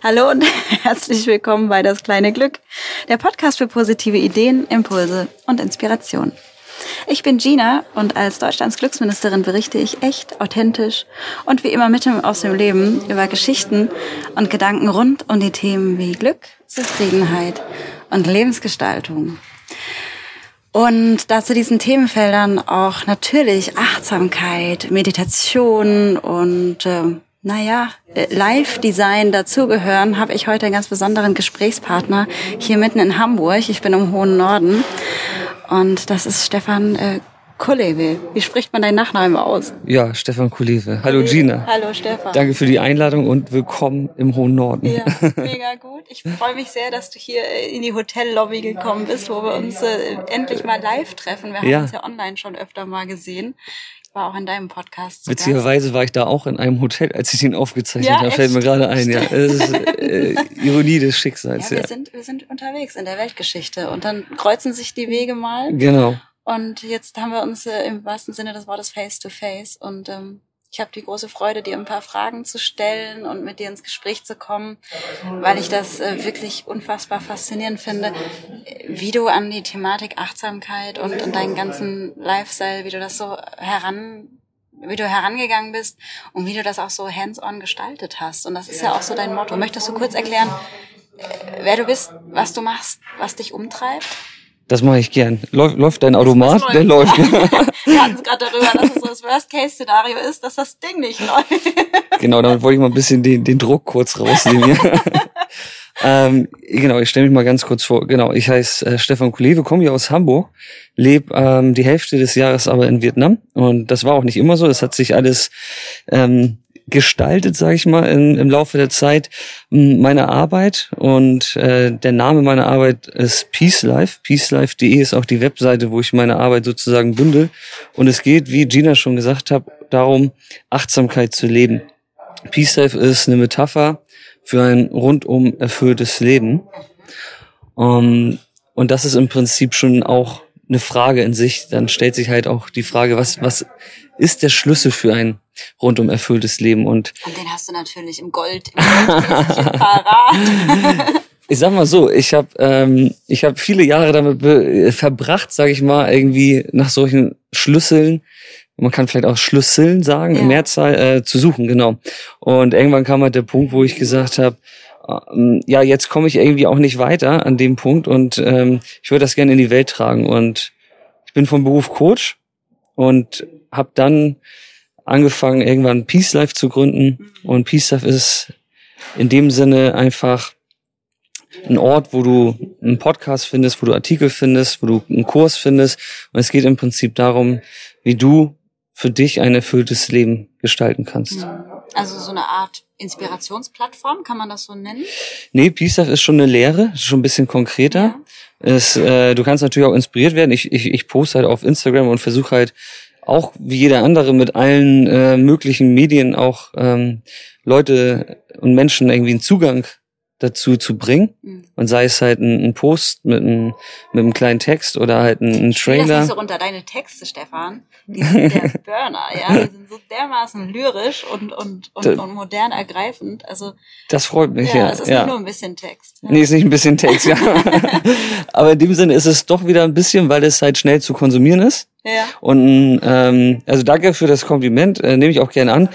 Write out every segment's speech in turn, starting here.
Hallo und herzlich willkommen bei Das kleine Glück, der Podcast für positive Ideen, Impulse und Inspiration. Ich bin Gina und als Deutschlands Glücksministerin berichte ich echt, authentisch und wie immer mitten aus dem Leben über Geschichten und Gedanken rund um die Themen wie Glück, Zufriedenheit und Lebensgestaltung. Und da zu diesen Themenfeldern auch natürlich Achtsamkeit, Meditation und äh, naja, Live-Design dazugehören, habe ich heute einen ganz besonderen Gesprächspartner hier mitten in Hamburg. Ich bin im hohen Norden und das ist Stefan äh, Kulewe. Wie spricht man deinen Nachnamen aus? Ja, Stefan Kulewe. Hallo Gina. Hallo Stefan. Danke für die Einladung und willkommen im hohen Norden. Ja, mega gut. Ich freue mich sehr, dass du hier äh, in die Hotellobby gekommen bist, wo wir uns äh, endlich mal live treffen. Wir haben ja. uns ja online schon öfter mal gesehen war auch in deinem Podcast. Witzigerweise war ich da auch in einem Hotel, als ich ihn aufgezeichnet ja, habe. Fällt mir gerade ein, ja. Das ist äh, Ironie des Schicksals. Ja, wir, ja. Sind, wir sind unterwegs in der Weltgeschichte und dann kreuzen sich die Wege mal. Genau. Und jetzt haben wir uns äh, im wahrsten Sinne des Wortes face to face und ähm, ich habe die große Freude, dir ein paar Fragen zu stellen und mit dir ins Gespräch zu kommen, weil ich das äh, wirklich unfassbar faszinierend finde, wie du an die Thematik Achtsamkeit und, und deinen ganzen Lifestyle, wie du das so heran wie du herangegangen bist und wie du das auch so hands-on gestaltet hast. Und das ist ja auch so dein Motto. Möchtest du kurz erklären, äh, wer du bist, was du machst, was dich umtreibt? Das mache ich gern. Läuft, läuft dein Automat? Der läuft. Wir hatten es gerade darüber, dass es so das Worst-Case-Szenario ist, dass das Ding nicht läuft. genau, damit wollte ich mal ein bisschen den, den Druck kurz rausnehmen. ähm, genau, ich stelle mich mal ganz kurz vor. Genau, ich heiße äh, Stefan Kulewe, komme hier aus Hamburg, lebe ähm, die Hälfte des Jahres aber in Vietnam. Und das war auch nicht immer so. Das hat sich alles ähm, gestaltet, sage ich mal, in, im Laufe der Zeit meine Arbeit und äh, der Name meiner Arbeit ist Peace Life. Peacelife.de ist auch die Webseite, wo ich meine Arbeit sozusagen bündel und es geht, wie Gina schon gesagt hat, darum Achtsamkeit zu leben. Peace Life ist eine Metapher für ein rundum erfülltes Leben. Um, und das ist im Prinzip schon auch eine Frage in sich. Dann stellt sich halt auch die Frage, was, was ist der Schlüssel für ein rundum erfülltes Leben. Und, und den hast du natürlich im Gold, im Gold parat. ich sag mal so, ich habe ähm, ich habe viele Jahre damit äh, verbracht, sage ich mal, irgendwie nach solchen Schlüsseln, man kann vielleicht auch Schlüsseln sagen, ja. in Mehrzahl äh, zu suchen, genau. Und irgendwann kam halt der Punkt, wo ich gesagt habe, ähm, ja, jetzt komme ich irgendwie auch nicht weiter an dem Punkt und ähm, ich würde das gerne in die Welt tragen. Und ich bin vom Beruf Coach und habe dann angefangen, irgendwann Peace Life zu gründen. Und Peace Life ist in dem Sinne einfach ein Ort, wo du einen Podcast findest, wo du Artikel findest, wo du einen Kurs findest. Und es geht im Prinzip darum, wie du für dich ein erfülltes Leben gestalten kannst. Also so eine Art Inspirationsplattform, kann man das so nennen? Nee, Peace Life ist schon eine Lehre, ist schon ein bisschen konkreter. Ja. Es, äh, du kannst natürlich auch inspiriert werden. Ich, ich, ich poste halt auf Instagram und versuche halt auch wie jeder andere mit allen äh, möglichen Medien auch ähm, Leute und Menschen irgendwie einen Zugang dazu zu bringen. Mhm. Und sei es halt ein, ein, Post mit einem, mit einem kleinen Text oder halt ein, ein Trailer. Das nicht so runter deine Texte, Stefan. Die sind der Burner, ja. Die sind so dermaßen lyrisch und, und, und, und modern ergreifend. Also. Das freut mich, ja. ja. Es ist ja. nicht nur ein bisschen Text. Ja. Nee, ist nicht ein bisschen Text, ja. Aber in dem Sinne ist es doch wieder ein bisschen, weil es halt schnell zu konsumieren ist. Ja. Und ähm, also danke für das Kompliment, äh, nehme ich auch gerne an.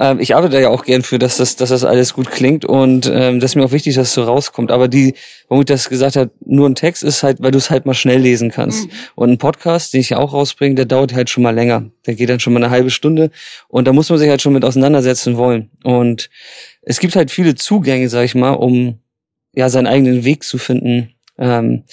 Ähm, ich arbeite ja auch gern für, dass das, dass das alles gut klingt und ähm, das ist mir auch wichtig, dass es so rauskommt. Aber die, warum ich das gesagt habe, nur ein Text ist halt, weil du es halt mal schnell lesen kannst. Mhm. Und ein Podcast, den ich ja auch rausbringe, der dauert halt schon mal länger. Der geht dann schon mal eine halbe Stunde und da muss man sich halt schon mit auseinandersetzen wollen. Und es gibt halt viele Zugänge, sag ich mal, um ja seinen eigenen Weg zu finden. Ähm,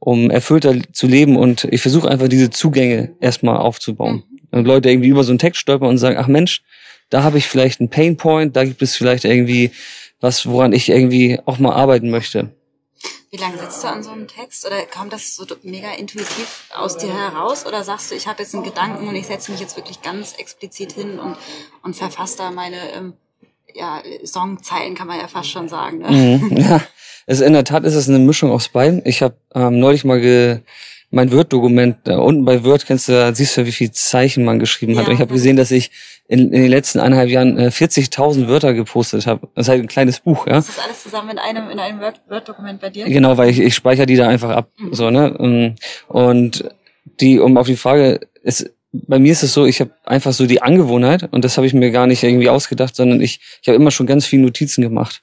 um erfüllter zu leben und ich versuche einfach diese Zugänge erstmal aufzubauen. Mhm. Und Leute irgendwie über so einen Text stolpern und sagen, ach Mensch, da habe ich vielleicht einen Painpoint, da gibt es vielleicht irgendwie was, woran ich irgendwie auch mal arbeiten möchte. Wie lange sitzt du an so einem Text? Oder kommt das so mega intuitiv aus dir heraus? Oder sagst du, ich habe jetzt einen Gedanken und ich setze mich jetzt wirklich ganz explizit hin und, und verfasse da meine ähm, ja, Songzeilen, kann man ja fast schon sagen. Ne? Mhm, ja. Also in der Tat ist es eine Mischung aus beiden. Ich habe ähm, neulich mal ge, mein Word-Dokument, da unten bei Word kennst du, da siehst du, wie viel Zeichen man geschrieben hat. Ja, Und ich habe gesehen, dass ich in, in den letzten eineinhalb Jahren äh, 40.000 Wörter gepostet habe. Das ist halt ein kleines Buch, ja. Ist das alles zusammen in einem, in einem Word- Word-Dokument bei dir? Genau, weil ich, ich speichere die da einfach ab. Mhm. So, ne? Ähm, Und die, um auf die Frage, ist, bei mir ist es so, ich habe einfach so die Angewohnheit, und das habe ich mir gar nicht irgendwie ausgedacht, sondern ich, ich habe immer schon ganz viele Notizen gemacht.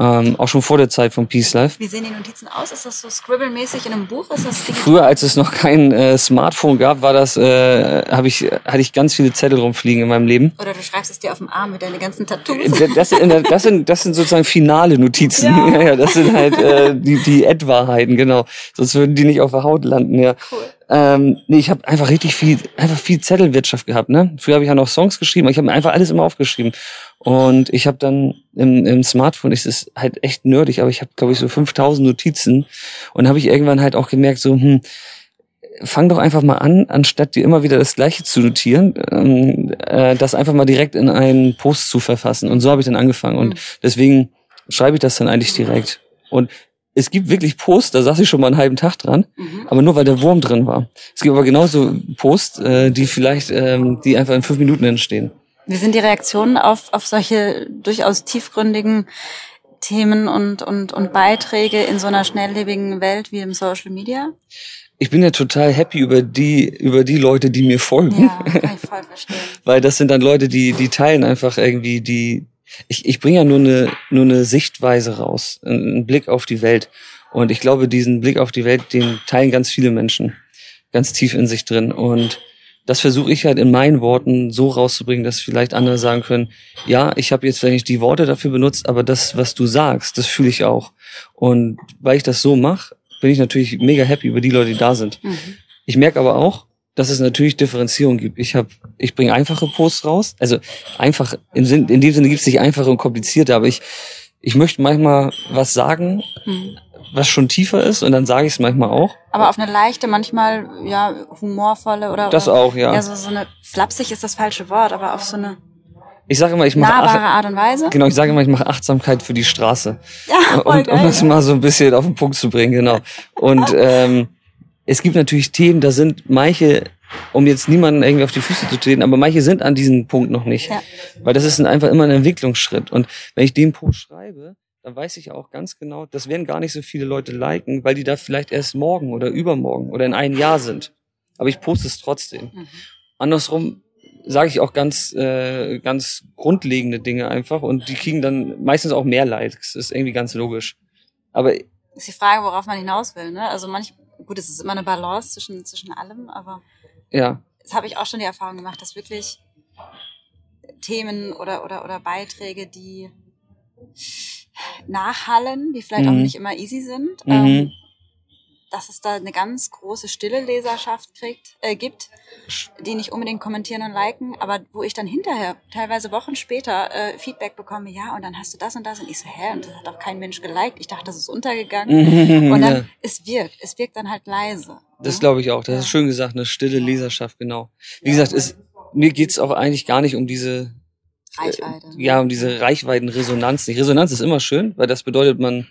Ähm, auch schon vor der Zeit von Peace Life. Wie sehen die Notizen aus? Ist das so Scribble-mäßig in einem Buch? Ist das digital? Früher, als es noch kein äh, Smartphone gab, war das, äh, habe ich, hatte ich ganz viele Zettel rumfliegen in meinem Leben. Oder du schreibst es dir auf dem Arm mit deinen ganzen Tattoos? Das, das, sind, das sind sozusagen finale Notizen. Ja. Ja, ja das sind halt äh, die, die Ad-Wahrheiten, genau. Sonst würden die nicht auf der Haut landen, ja. Cool. Ähm, nee, ich habe einfach richtig viel, einfach viel Zettelwirtschaft gehabt. Ne? Früher habe ich ja noch Songs geschrieben, aber ich habe mir einfach alles immer aufgeschrieben. Und ich habe dann im, im Smartphone, ist es halt echt nerdig, aber ich habe, glaube ich, so 5000 Notizen. Und habe ich irgendwann halt auch gemerkt, so, hm, fang doch einfach mal an, anstatt dir immer wieder das Gleiche zu notieren, ähm, äh, das einfach mal direkt in einen Post zu verfassen. Und so habe ich dann angefangen. Und Mhm. deswegen schreibe ich das dann eigentlich direkt. Und es gibt wirklich Posts, da saß ich schon mal einen halben Tag dran, Mhm. aber nur weil der Wurm drin war. Es gibt aber genauso Posts, äh, die vielleicht, ähm, die einfach in fünf Minuten entstehen. Wie sind die Reaktionen auf, auf solche durchaus tiefgründigen Themen und, und, und Beiträge in so einer schnelllebigen Welt wie im Social Media? Ich bin ja total happy über die, über die Leute, die mir folgen. Ja, kann ich voll verstehen. weil das sind dann Leute, die die teilen einfach irgendwie die ich, ich bringe ja nur eine nur eine Sichtweise raus, einen Blick auf die Welt und ich glaube, diesen Blick auf die Welt, den teilen ganz viele Menschen ganz tief in sich drin und das versuche ich halt in meinen Worten so rauszubringen, dass vielleicht andere sagen können, ja, ich habe jetzt vielleicht nicht die Worte dafür benutzt, aber das, was du sagst, das fühle ich auch. Und weil ich das so mache, bin ich natürlich mega happy über die Leute, die da sind. Mhm. Ich merke aber auch, dass es natürlich Differenzierung gibt. Ich habe, ich bringe einfache Posts raus. Also einfach im Sinn, in dem Sinne gibt es nicht einfache und komplizierte, aber ich, ich möchte manchmal was sagen, Mhm. was schon tiefer ist, und dann sage ich es manchmal auch. Aber auf eine leichte, manchmal ja humorvolle oder Das oder, auch, ja. Ja, so, so eine flapsig ist das falsche Wort, aber auf so eine Ich sage immer, ich mache nahbare Art und Weise. genau, ich sage immer, ich mache Achtsamkeit für die Straße. Ja, voll um, um geil. das mal so ein bisschen auf den Punkt zu bringen, genau. Und ähm, es gibt natürlich Themen, da sind manche, um jetzt niemanden irgendwie auf die Füße zu treten, aber manche sind an diesem Punkt noch nicht. Ja. Weil das ist ein, einfach immer ein Entwicklungsschritt. Und wenn ich den Post schreibe, dann weiß ich auch ganz genau, das werden gar nicht so viele Leute liken, weil die da vielleicht erst morgen oder übermorgen oder in einem Jahr sind. Aber ich poste es trotzdem. Mhm. Andersrum sage ich auch ganz, äh, ganz grundlegende Dinge einfach und die kriegen dann meistens auch mehr Likes. Das ist irgendwie ganz logisch. Aber ist die Frage, worauf man hinaus will. Ne? Also manch, gut, es ist immer eine Balance zwischen, zwischen allem, aber ja, das habe ich auch schon die Erfahrung gemacht, dass wirklich Themen oder, oder, oder Beiträge, die nachhallen, die vielleicht auch Mhm. nicht immer easy sind, Mhm. ähm, dass es da eine ganz große stille Leserschaft kriegt, äh, gibt, die nicht unbedingt kommentieren und liken, aber wo ich dann hinterher, teilweise Wochen später, äh, Feedback bekomme, ja, und dann hast du das und das und ich so, hä, und das hat auch kein Mensch geliked, ich dachte, das ist untergegangen. Und dann, Ja. es wirkt, es wirkt dann halt leise. das ne? glaube ich auch. Das Ja. ist schön gesagt, eine stille Leserschaft, genau. Wie gesagt, es, mir geht's auch eigentlich gar nicht um diese Reichweite. ja, um diese Reichweitenresonanz nicht. Resonanz ist immer schön, weil das bedeutet, man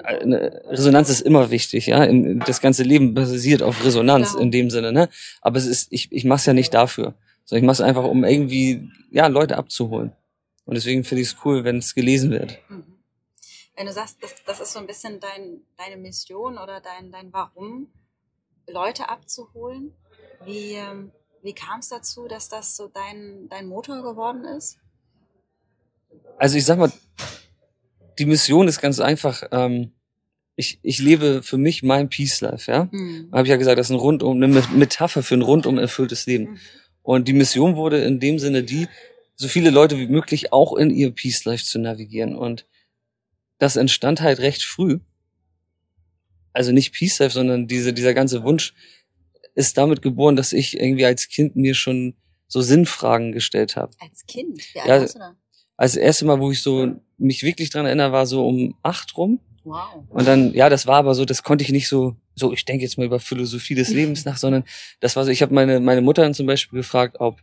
eine Resonanz ist immer wichtig, ja. Das ganze Leben basiert auf Resonanz Klar. in dem Sinne, ne? Aber es ist, ich, ich mach's ja nicht dafür. Sondern ich mach's einfach, um irgendwie, ja, Leute abzuholen. Und deswegen finde ich es cool, wenn es gelesen wird. Mhm. Wenn du sagst, das, das ist so ein bisschen dein, deine Mission oder dein, dein Warum, Leute abzuholen, wie, ähm, wie kam es dazu, dass das so dein, dein Motor geworden ist? Also ich sag mal, die Mission ist ganz einfach. Ähm, ich, ich lebe für mich mein Peace Life, ja. Mhm. habe ich ja gesagt, das ist ein rundum, eine Metapher für ein rundum erfülltes Leben. Mhm. Und die Mission wurde in dem Sinne die, so viele Leute wie möglich auch in ihr Peace Life zu navigieren. Und das entstand halt recht früh. Also nicht Peace Life, sondern diese, dieser ganze Wunsch ist damit geboren, dass ich irgendwie als Kind mir schon so Sinnfragen gestellt habe. Als Kind? Wie alt Ja, warst du da? Das erste Mal, wo ich so mich wirklich dran erinnere, war so um acht rum. Wow. Und dann, ja, das war aber so, das konnte ich nicht so, so, ich denke jetzt mal über Philosophie des Lebens nach, sondern das war so, ich habe meine, meine Mutter dann zum Beispiel gefragt, ob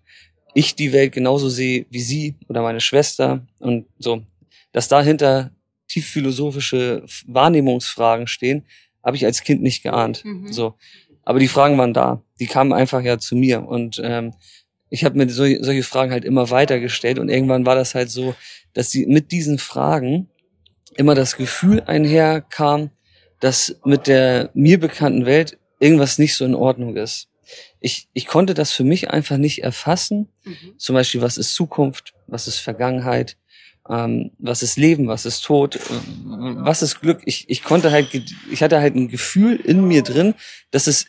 ich die Welt genauso sehe wie sie oder meine Schwester und so, dass dahinter tief philosophische Wahrnehmungsfragen stehen, habe ich als Kind nicht geahnt. Mhm. So, aber die Fragen waren da. Die kamen einfach ja zu mir und ähm, ich habe mir so, solche Fragen halt immer weiter gestellt und irgendwann war das halt so, dass die mit diesen Fragen immer das Gefühl einherkam, dass mit der mir bekannten Welt irgendwas nicht so in Ordnung ist. Ich, ich konnte das für mich einfach nicht erfassen. Mhm. Zum Beispiel, was ist Zukunft, was ist Vergangenheit, ähm, was ist Leben, was ist Tod, äh, was ist Glück. Ich, ich konnte halt, ich hatte halt ein Gefühl in mir drin, dass es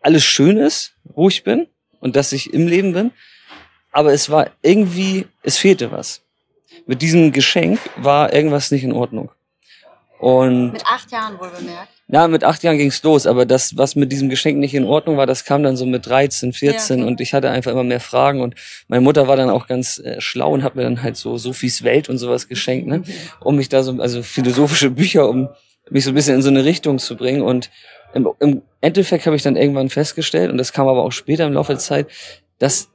alles schön ist, wo ich bin und dass ich im Leben bin. Aber es war irgendwie, es fehlte was. Mit diesem Geschenk war irgendwas nicht in Ordnung. Und Mit acht Jahren wohl bemerkt. ja, mit acht Jahren ging's los, aber das, was mit diesem Geschenk nicht in Ordnung war, das kam dann so mit 13, 14 Ja. und ich hatte einfach immer mehr Fragen und meine Mutter war dann auch ganz äh, schlau und hat mir dann halt so Sophies Welt und sowas geschenkt, ne, um mich da so, also philosophische Bücher, um mich so ein bisschen in so eine Richtung zu bringen und im, im Endeffekt habe ich dann irgendwann festgestellt und das kam aber auch später im Laufe der Zeit, dass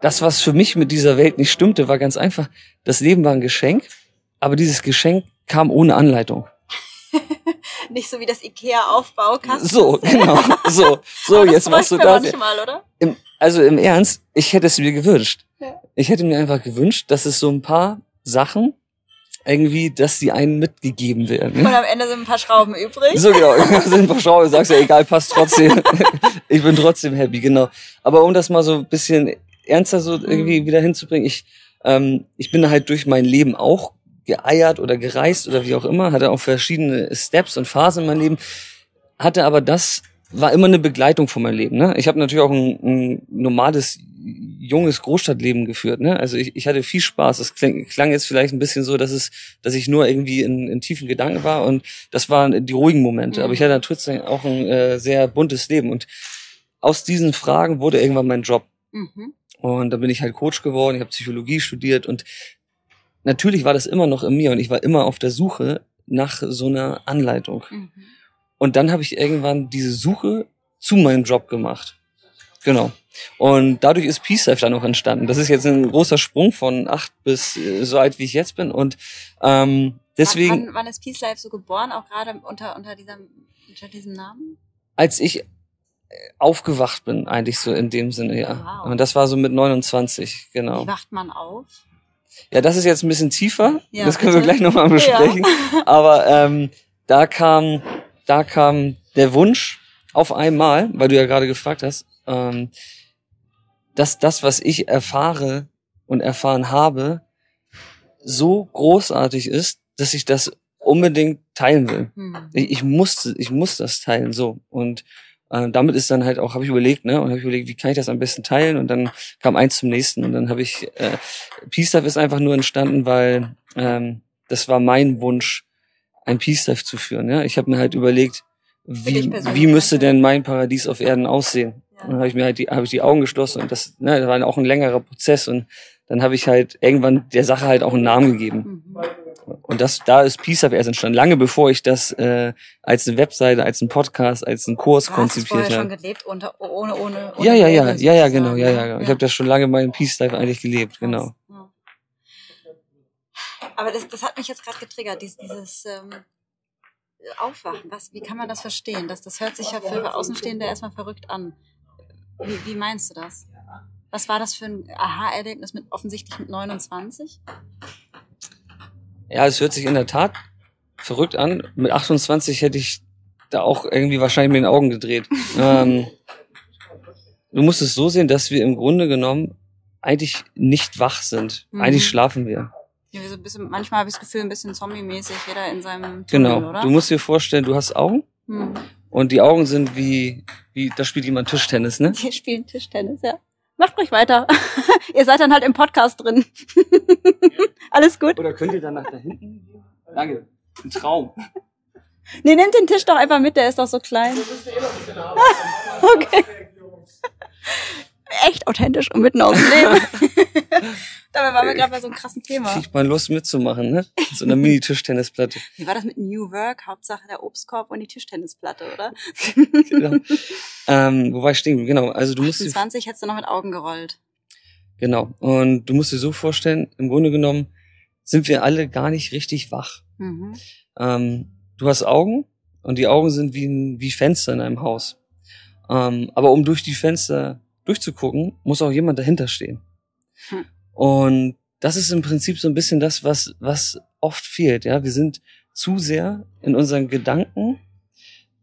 das, was für mich mit dieser Welt nicht stimmte, war ganz einfach. Das Leben war ein Geschenk, aber dieses Geschenk kam ohne Anleitung. Nicht so wie das Ikea-Aufbaukasten. So, genau. So, so jetzt machst du das. manchmal, oder? Im, also im Ernst, ich hätte es mir gewünscht. Ja. Ich hätte mir einfach gewünscht, dass es so ein paar Sachen irgendwie, dass die einen mitgegeben werden. Und am Ende sind ein paar Schrauben übrig. So genau, sind ein paar Schrauben, sagst ja egal, passt trotzdem. ich bin trotzdem happy, genau. Aber um das mal so ein bisschen ernster so irgendwie wieder hinzubringen, ich, ähm, ich bin halt durch mein Leben auch geeiert oder gereist oder wie auch immer, hatte auch verschiedene Steps und Phasen in meinem Leben, hatte aber das war immer eine Begleitung von meinem Leben. Ne? Ich habe natürlich auch ein, ein normales junges Großstadtleben geführt. Ne? Also ich, ich hatte viel Spaß. Es klang, klang jetzt vielleicht ein bisschen so, dass es, dass ich nur irgendwie in, in tiefen Gedanken war und das waren die ruhigen Momente. Mhm. Aber ich hatte trotzdem auch ein äh, sehr buntes Leben und aus diesen Fragen wurde irgendwann mein Job. Mhm. Und da bin ich halt Coach geworden, ich habe Psychologie studiert und natürlich war das immer noch in mir und ich war immer auf der Suche nach so einer Anleitung. Mhm. Und dann habe ich irgendwann diese Suche zu meinem Job gemacht. Genau. Und dadurch ist Peace Life dann auch entstanden. Das ist jetzt ein großer Sprung von acht bis äh, so alt, wie ich jetzt bin. Und ähm, deswegen, Wann, wann ist Peace Life so geboren? Auch gerade unter, unter, diesem, unter diesem Namen? als ich äh, aufgewacht bin, eigentlich so in dem Sinne, ja. Wow. Und das war so mit 29, genau. Wie wacht man auf? Ja, das ist jetzt ein bisschen tiefer. Ja, das können wir bitte. gleich nochmal besprechen. Aber ähm, da kam, da kam der Wunsch auf einmal, weil du ja gerade gefragt hast, ähm, dass das, was ich erfahre und erfahren habe, so großartig ist, dass ich das unbedingt teilen will. Hm. Ich, ich musste, ich muss das teilen, so. Und äh, damit ist dann halt auch, habe ich überlegt, ne, und habe ich überlegt, wie kann ich das am besten teilen? Und dann kam eins zum nächsten. Und dann habe ich, äh, Peace Life ist einfach nur entstanden, weil ähm, das war mein Wunsch, ein Peace Life zu führen. Ja? Ich habe mir halt überlegt, wie, wie müsste denn mein Paradies auf Erden aussehen? Und dann habe ich mir halt die, habe ich die Augen geschlossen und das, ne, das war auch ein längerer Prozess und dann habe ich halt irgendwann der Sache halt auch einen Namen gegeben. Mhm. Und das, da ist Peace Up erst entstanden, lange bevor ich das äh, als eine Webseite, als einen Podcast, als einen Kurs Du konzipiert schon habe. gelebt, unter, ohne, ohne, ohne Ja, ja, ja, ja, ja, genau, ja, ja, ja. Ich habe das schon lange meinen Peace Life eigentlich gelebt, genau. Aber das, das hat mich jetzt gerade getriggert, dieses, dieses ähm, Aufwachen. Was, wie kann man das verstehen? Das, das hört sich ja für Außenstehende erstmal verrückt an. Wie, wie meinst du das? Was war das für ein Aha-Erlebnis mit offensichtlich mit 29? Ja, es hört sich in der Tat verrückt an. Mit 28 hätte ich da auch irgendwie wahrscheinlich mit den Augen gedreht. ähm, du musst es so sehen, dass wir im Grunde genommen eigentlich nicht wach sind. Mhm. Eigentlich schlafen wir. Ja, so ein bisschen, manchmal habe ich das Gefühl, ein bisschen zombie-mäßig, jeder in seinem Tunnel, Genau. oder? Du musst dir vorstellen, du hast Augen hm. Und die Augen sind wie, wie, da spielt jemand Tischtennis, ne? Wir spielen Tischtennis, ja. Macht ruhig weiter. Ihr seid dann halt im Podcast drin. Alles gut? Oder könnt ihr dann nach da hinten gehen? Danke. Ein Traum. Nee, nehmt den Tisch doch einfach mit, der ist doch so klein. okay. Echt authentisch und mitten aus dem Leben. Dabei waren wir gerade bei so einem krassen Thema. Kriegt man Lust mitzumachen, ne? So einer Mini-Tischtennisplatte. Wie war das mit New Work? Hauptsache der Obstkorb und die Tischtennisplatte, oder? Genau. ähm, wo war ich stehen? Genau. Also du musst dir 20 hättest du noch mit Augen gerollt. Genau. Und du musst dir so vorstellen, im Grunde genommen sind wir alle gar nicht richtig wach. Mhm. Ähm, du hast Augen Und die Augen sind wie, ein, wie Fenster in einem Haus. Ähm, aber um durch die Fenster durchzugucken, muss auch jemand dahinter stehen. Hm. Und das ist im Prinzip so ein bisschen das, was, was oft fehlt. Ja, wir sind zu sehr in unseren Gedanken,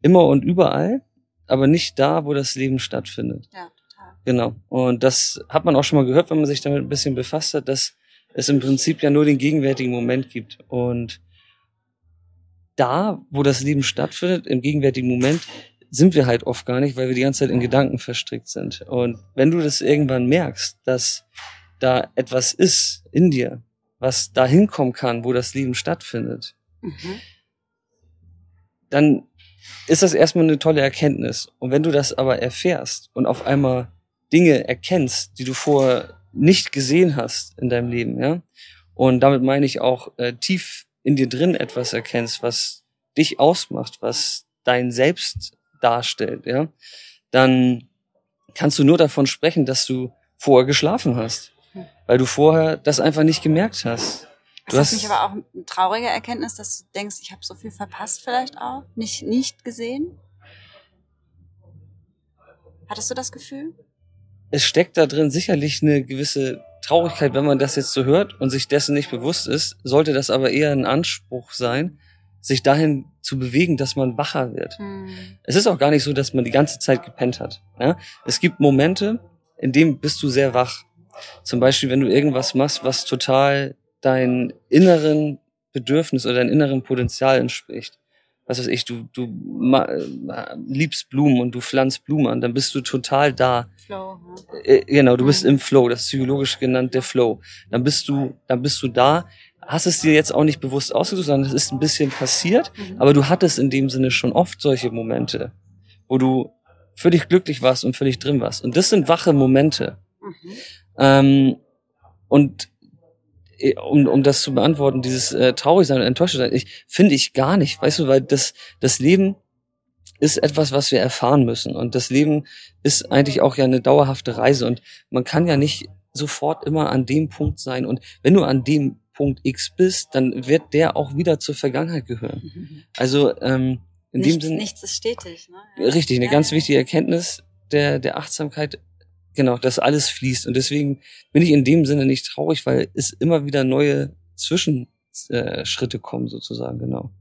immer und überall, aber nicht da, wo das Leben stattfindet. Ja, total. Genau. Und das hat man auch schon mal gehört, wenn man sich damit ein bisschen befasst hat, dass es im Prinzip ja nur den gegenwärtigen Moment gibt. Und da, wo das Leben stattfindet, im gegenwärtigen Moment, sind wir halt oft gar nicht, weil wir die ganze Zeit in Gedanken verstrickt sind. Und wenn du das irgendwann merkst, dass da etwas ist in dir, was da hinkommen kann, wo das Leben stattfindet, mhm. dann ist das erstmal eine tolle Erkenntnis. Und wenn du das aber erfährst und auf einmal Dinge erkennst, die du vorher nicht gesehen hast in deinem Leben, ja, und damit meine ich auch äh, tief in dir drin etwas erkennst, was dich ausmacht, was dein Selbst darstellt, ja, dann kannst du nur davon sprechen, dass du vorher geschlafen hast, weil du vorher das einfach nicht gemerkt hast. Du das ist nicht aber auch eine traurige Erkenntnis, dass du denkst, ich habe so viel verpasst vielleicht auch, nicht, nicht gesehen? Hattest du das Gefühl? Es steckt da drin sicherlich eine gewisse Traurigkeit, wenn man das jetzt so hört und sich dessen nicht bewusst ist, sollte das aber eher ein Anspruch sein, sich dahin zu bewegen, dass man wacher wird. Hm. Es ist auch gar nicht so, dass man die ganze Zeit gepennt hat. Ja? Es gibt Momente, in denen bist du sehr wach. Zum Beispiel, wenn du irgendwas machst, was total dein inneren Bedürfnis oder dein inneren Potenzial entspricht. Was weiß ich, du, du äh, liebst Blumen und du pflanzt Blumen an, dann bist du total da. Flow. Ja. Äh, genau, du bist mhm. im Flow, das ist psychologisch genannt der Flow. Dann bist du, dann bist du da, hast es dir jetzt auch nicht bewusst ausgesucht, sondern es ist ein bisschen passiert, mhm. aber du hattest in dem Sinne schon oft solche Momente, wo du völlig glücklich warst und völlig drin warst. Und das sind wache Momente. Mhm. Ähm, und äh, um, um das zu beantworten, dieses äh, traurig sein und enttäuscht sein, ich finde ich gar nicht, weißt du, weil das das Leben ist etwas, was wir erfahren müssen und das Leben ist eigentlich auch ja eine dauerhafte Reise und man kann ja nicht sofort immer an dem Punkt sein und wenn du an dem Punkt X bist, dann wird der auch wieder zur Vergangenheit gehören. Also ähm, in nichts, dem Sinne nichts ist stetig. Ne? Richtig, eine ja, ganz wichtige Erkenntnis der der Achtsamkeit Genau, dass alles fließt. Und deswegen bin ich in dem Sinne nicht traurig, weil es immer wieder neue Zwischenschritte kommen, sozusagen, genau.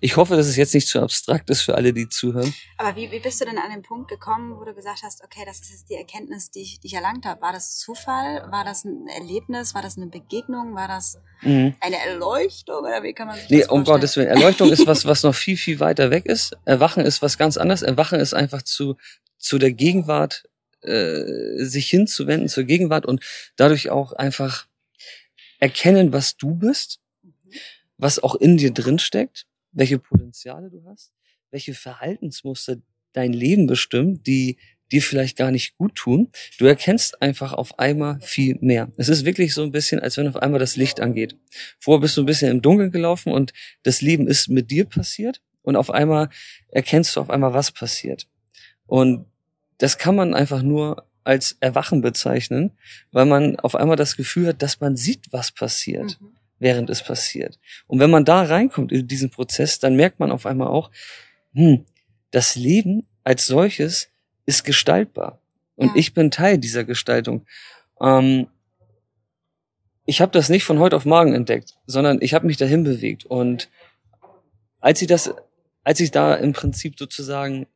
Ich hoffe, dass es jetzt nicht zu abstrakt ist für alle, die zuhören. Aber wie, wie bist du denn an den Punkt gekommen, wo du gesagt hast, okay, das ist jetzt die Erkenntnis, die ich, die ich erlangt habe? War das Zufall? War das ein Erlebnis? War das eine Begegnung? War das mhm. eine Erleuchtung? Oder wie kann man sich nee, das vorstellen? um Gottes Willen. Erleuchtung ist was, was noch viel, viel weiter weg ist. Erwachen ist was ganz anderes. Erwachen ist einfach zu, zu der Gegenwart äh, sich hinzuwenden, zur Gegenwart und dadurch auch einfach erkennen, was du bist, was auch in dir drin steckt, welche Potenziale du hast, welche Verhaltensmuster dein Leben bestimmt, die dir vielleicht gar nicht gut tun. Du erkennst einfach auf einmal viel mehr. Es ist wirklich so ein bisschen, als wenn auf einmal das Licht angeht. Vorher bist du ein bisschen im Dunkeln gelaufen und das Leben ist mit dir passiert und auf einmal erkennst du auf einmal, was passiert. Und das kann man einfach nur als Erwachen bezeichnen, weil man auf einmal das Gefühl hat, dass man sieht, was passiert, mhm. Während es passiert. Und wenn man da reinkommt in diesen Prozess, dann merkt man auf einmal auch, hm, das Leben als solches ist gestaltbar. Und ja. ich bin Teil dieser Gestaltung. Ähm, ich habe das nicht von heute auf morgen entdeckt, sondern ich habe mich dahin bewegt. Und als ich das, als ich da im Prinzip sozusagen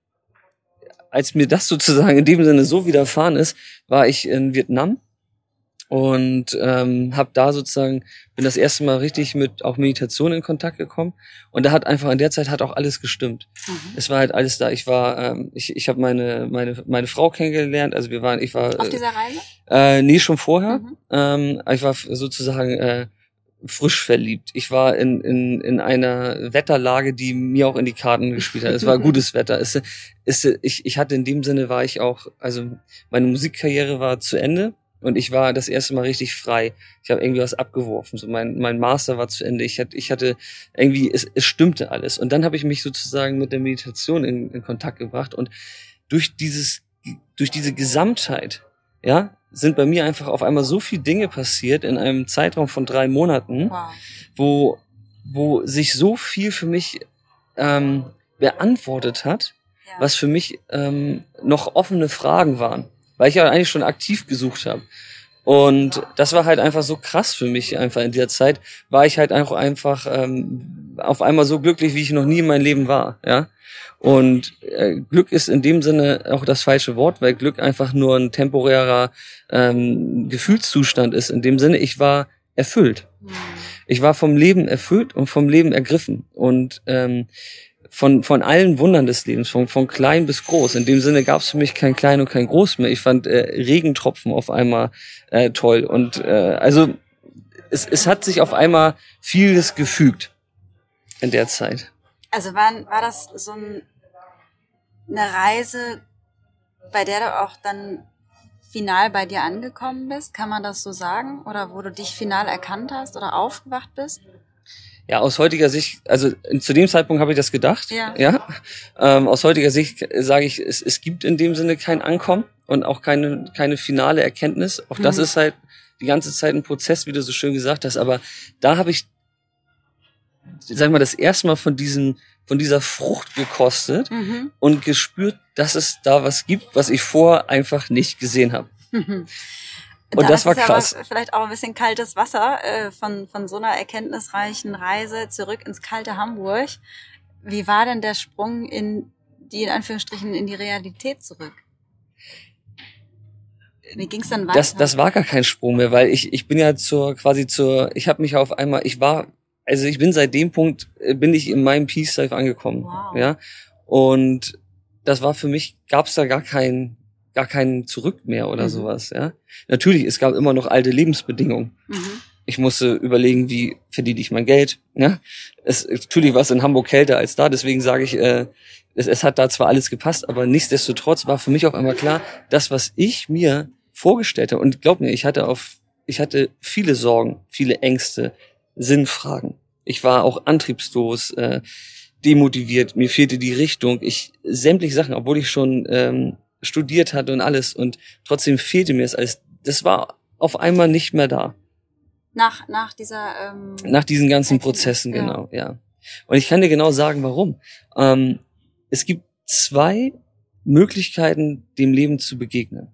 als mir das sozusagen in dem Sinne so widerfahren ist, war ich in Vietnam und ähm, habe da sozusagen bin das erste Mal richtig mit auch Meditation in Kontakt gekommen und da hat einfach in der Zeit hat auch alles gestimmt. Mhm. Es war halt alles da. Ich war ähm, ich ich habe meine meine meine Frau kennengelernt. Also wir waren ich war auf dieser Reise. Äh, nee schon vorher. Mhm. Ähm, ich war sozusagen äh, frisch verliebt. Ich war in, in, in einer Wetterlage, die mir auch in die Karten gespielt hat. Es war gutes Wetter. Es, es, ich, ich hatte in dem Sinne war ich auch, also meine Musikkarriere war zu Ende und ich war das erste Mal richtig frei. Ich habe irgendwie was abgeworfen. So mein, mein Master war zu Ende. Ich hatte, ich hatte irgendwie, es, es stimmte alles. Und dann habe ich mich sozusagen mit der Meditation in, in Kontakt gebracht und durch dieses, durch diese Gesamtheit, ja, sind bei mir einfach auf einmal so viele Dinge passiert in einem Zeitraum von drei Monaten, wow. wo wo sich so viel für mich ähm, beantwortet hat, Ja. was für mich ähm, noch offene Fragen waren, weil ich ja eigentlich schon aktiv gesucht habe. Und das war halt einfach so krass für mich einfach in der Zeit, war ich halt auch einfach ähm, auf einmal so glücklich, wie ich noch nie in meinem Leben war, ja. Und äh, Glück ist in dem Sinne auch das falsche Wort, weil Glück einfach nur ein temporärer ähm, Gefühlszustand ist. In dem Sinne, ich war erfüllt. Hm. Ich war vom Leben erfüllt und vom Leben ergriffen. Und ähm, von, von allen Wundern des Lebens, von, von klein bis groß. In dem Sinne gab es für mich kein klein und kein groß mehr. Ich fand äh, Regentropfen auf einmal äh, toll. Und äh, also es, es hat sich auf einmal vieles gefügt in der Zeit. Also war, war das so ein, eine Reise, bei der du auch dann final bei dir angekommen bist? Kann man das so sagen? Oder wo du dich final erkannt hast oder aufgewacht bist? Ja, aus heutiger Sicht, also zu dem Zeitpunkt habe ich das gedacht. Ja. ja? Ähm, aus heutiger Sicht sage ich, es, es gibt in dem Sinne kein Ankommen und auch keine, keine finale Erkenntnis. Auch das Mhm. ist halt die ganze Zeit ein Prozess, wie du so schön gesagt hast. Aber da habe ich, sag ich mal, das erste Mal von diesem, von dieser Frucht gekostet Mhm. und gespürt, dass es da was gibt, was ich vorher einfach nicht gesehen habe. Mhm. Und Da das war ist aber krass. vielleicht auch ein bisschen kaltes Wasser äh, von, von so einer erkenntnisreichen Reise zurück ins kalte Hamburg. Wie war denn der Sprung in die, in Anführungsstrichen, in die Realität zurück? Wie ging's dann weiter? Das, das war gar kein Sprung mehr, weil ich, ich bin ja zur, quasi zur, ich habe mich auf einmal, ich war, also ich bin seit dem Punkt, äh, bin ich in meinem Peace Life angekommen. Wow. Ja. Und das war für mich, gab es da gar kein, gar kein Zurück mehr oder Mhm. sowas, ja. Natürlich, es gab immer noch alte Lebensbedingungen. Mhm. Ich musste überlegen, wie verdiene ich mein Geld. Ja? Es, natürlich war es in Hamburg kälter als da, deswegen sage ich, äh, es, es hat da zwar alles gepasst, aber nichtsdestotrotz war für mich auf einmal klar, das, was ich mir vorgestellt habe, und glaub mir, ich hatte auf, ich hatte viele Sorgen, viele Ängste, Sinnfragen. Ich war auch antriebslos, äh, demotiviert, mir fehlte die Richtung. Ich sämtliche Sachen, obwohl ich schon ähm, studiert hatte und alles, und trotzdem fehlte mir es alles. Das war auf einmal nicht mehr da. Nach, nach dieser ähm, Nach diesen ganzen Prozessen, ja. genau, ja. Und ich kann dir genau sagen, warum. Ähm, es gibt zwei Möglichkeiten, dem Leben zu begegnen.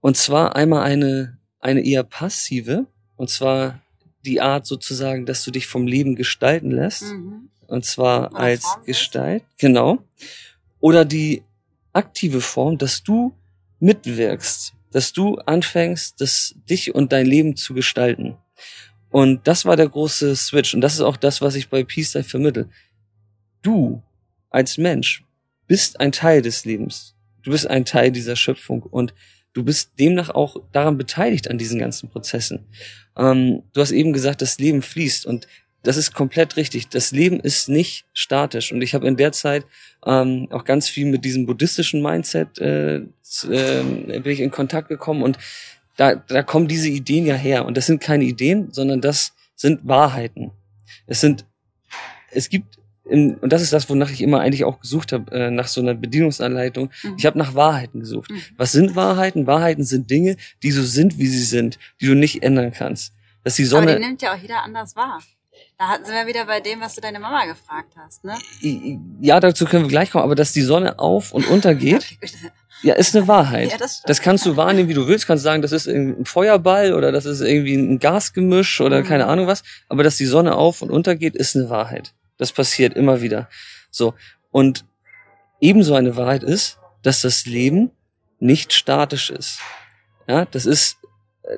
Und zwar einmal eine, eine eher passive, und zwar die Art sozusagen, dass du dich vom Leben gestalten lässt. mhm. Und zwar Oder als. Gestalt, genau. Oder die aktive Form, dass du mitwirkst, dass du anfängst, das, dich und dein Leben zu gestalten. Und das war der große Switch. Und das ist auch das, was ich bei Peace Life vermittel. Du als Mensch bist ein Teil des Lebens. Du bist ein Teil dieser Schöpfung und du bist demnach auch daran beteiligt an diesen ganzen Prozessen. Ähm, du hast eben gesagt, das Leben fließt und das ist komplett richtig. Das Leben ist nicht statisch. Und ich habe in der Zeit ähm, auch ganz viel mit diesem buddhistischen Mindset äh, ähm, bin ich in Kontakt gekommen und da, da kommen diese Ideen ja her. Und das sind keine Ideen, sondern das sind Wahrheiten. Es sind, es gibt, in, und das ist das, wonach ich immer eigentlich auch gesucht habe, äh, nach so einer Bedienungsanleitung. Mhm. Ich habe nach Wahrheiten gesucht. Mhm. Was sind Wahrheiten? Wahrheiten sind Dinge, die so sind, wie sie sind, die du nicht ändern kannst. Dass die Aber Sonne, die nimmt ja auch jeder anders wahr. Da sind wir wieder bei dem, was du deine Mama gefragt hast, ne? ja, dazu können wir gleich kommen, aber dass die Sonne auf und untergeht, ja, ist eine Wahrheit. Ja, das. Das kannst du wahrnehmen, wie du willst. Kannst sagen, das ist ein Feuerball oder das ist irgendwie ein Gasgemisch oder Mhm. keine Ahnung was. Aber dass die Sonne auf und untergeht, ist eine Wahrheit. Das passiert immer wieder. So. Und ebenso eine Wahrheit ist, dass das Leben nicht statisch ist. Ja, das ist,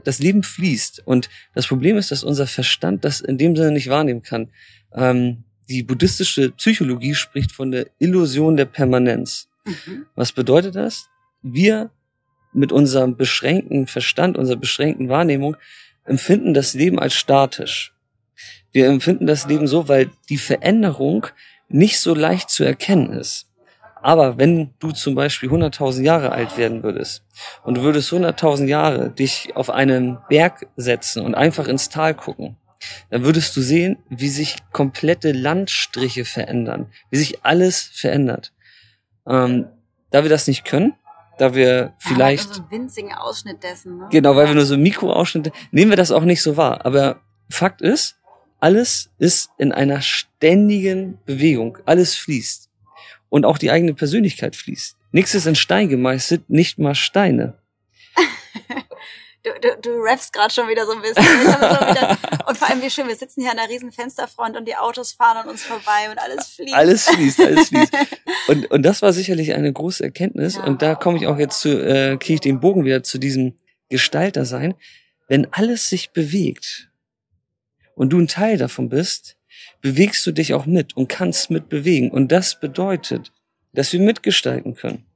das Leben fließt. Und das Problem ist, dass unser Verstand das in dem Sinne nicht wahrnehmen kann. Ähm, die buddhistische Psychologie spricht von der Illusion der Permanenz. Mhm. Was bedeutet das? Wir mit unserem beschränkten Verstand, unserer beschränkten Wahrnehmung empfinden das Leben als statisch. Wir empfinden das Leben so, weil die Veränderung nicht so leicht zu erkennen ist. Aber wenn du zum Beispiel 100.000 Jahre alt werden würdest und du würdest 100.000 Jahre dich auf einen Berg setzen und einfach ins Tal gucken, dann würdest du sehen, wie sich komplette Landstriche verändern, wie sich alles verändert. Ähm, da wir das nicht können, da wir vielleicht, Ja, halt nur so einen winzigen Ausschnitt dessen, ne? genau, weil wir nur so Mikroausschnitte, nehmen wir das auch nicht so wahr. Aber Fakt ist, alles ist in einer ständigen Bewegung. Alles fließt. Und auch die eigene Persönlichkeit fließt. Nichts ist in Stein gemeißelt, nicht mal Steine. Du, du, du rappst gerade schon wieder so ein bisschen. Wieder, und vor allem wie schön, wir sitzen hier an einer riesen Fensterfront und die Autos fahren an uns vorbei und alles fließt. Alles fließt, alles fließt. Und, und das war sicherlich eine große Erkenntnis. Ja. Und da komme ich auch jetzt zu, äh, kriege ich den Bogen wieder zu diesem Gestalter sein. Wenn alles sich bewegt und du ein Teil davon bist, bewegst du dich auch mit und kannst mitbewegen. Und das bedeutet, dass wir mitgestalten können.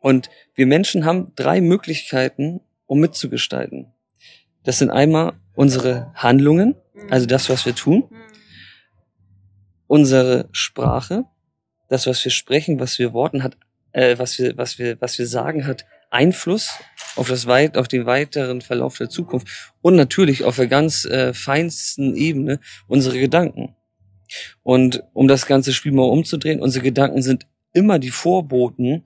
Und wir Menschen haben drei Möglichkeiten, um mitzugestalten. Das sind einmal unsere Handlungen, also das, was wir tun, unsere Sprache, das, was wir sprechen, was wir worten hat, äh, was wir, was wir, was wir sagen hat Einfluss auf das weit, auf den weiteren Verlauf der Zukunft und natürlich auf der ganz äh, feinsten Ebene unsere Gedanken. Und um das ganze Spiel mal umzudrehen, unsere Gedanken sind immer die Vorboten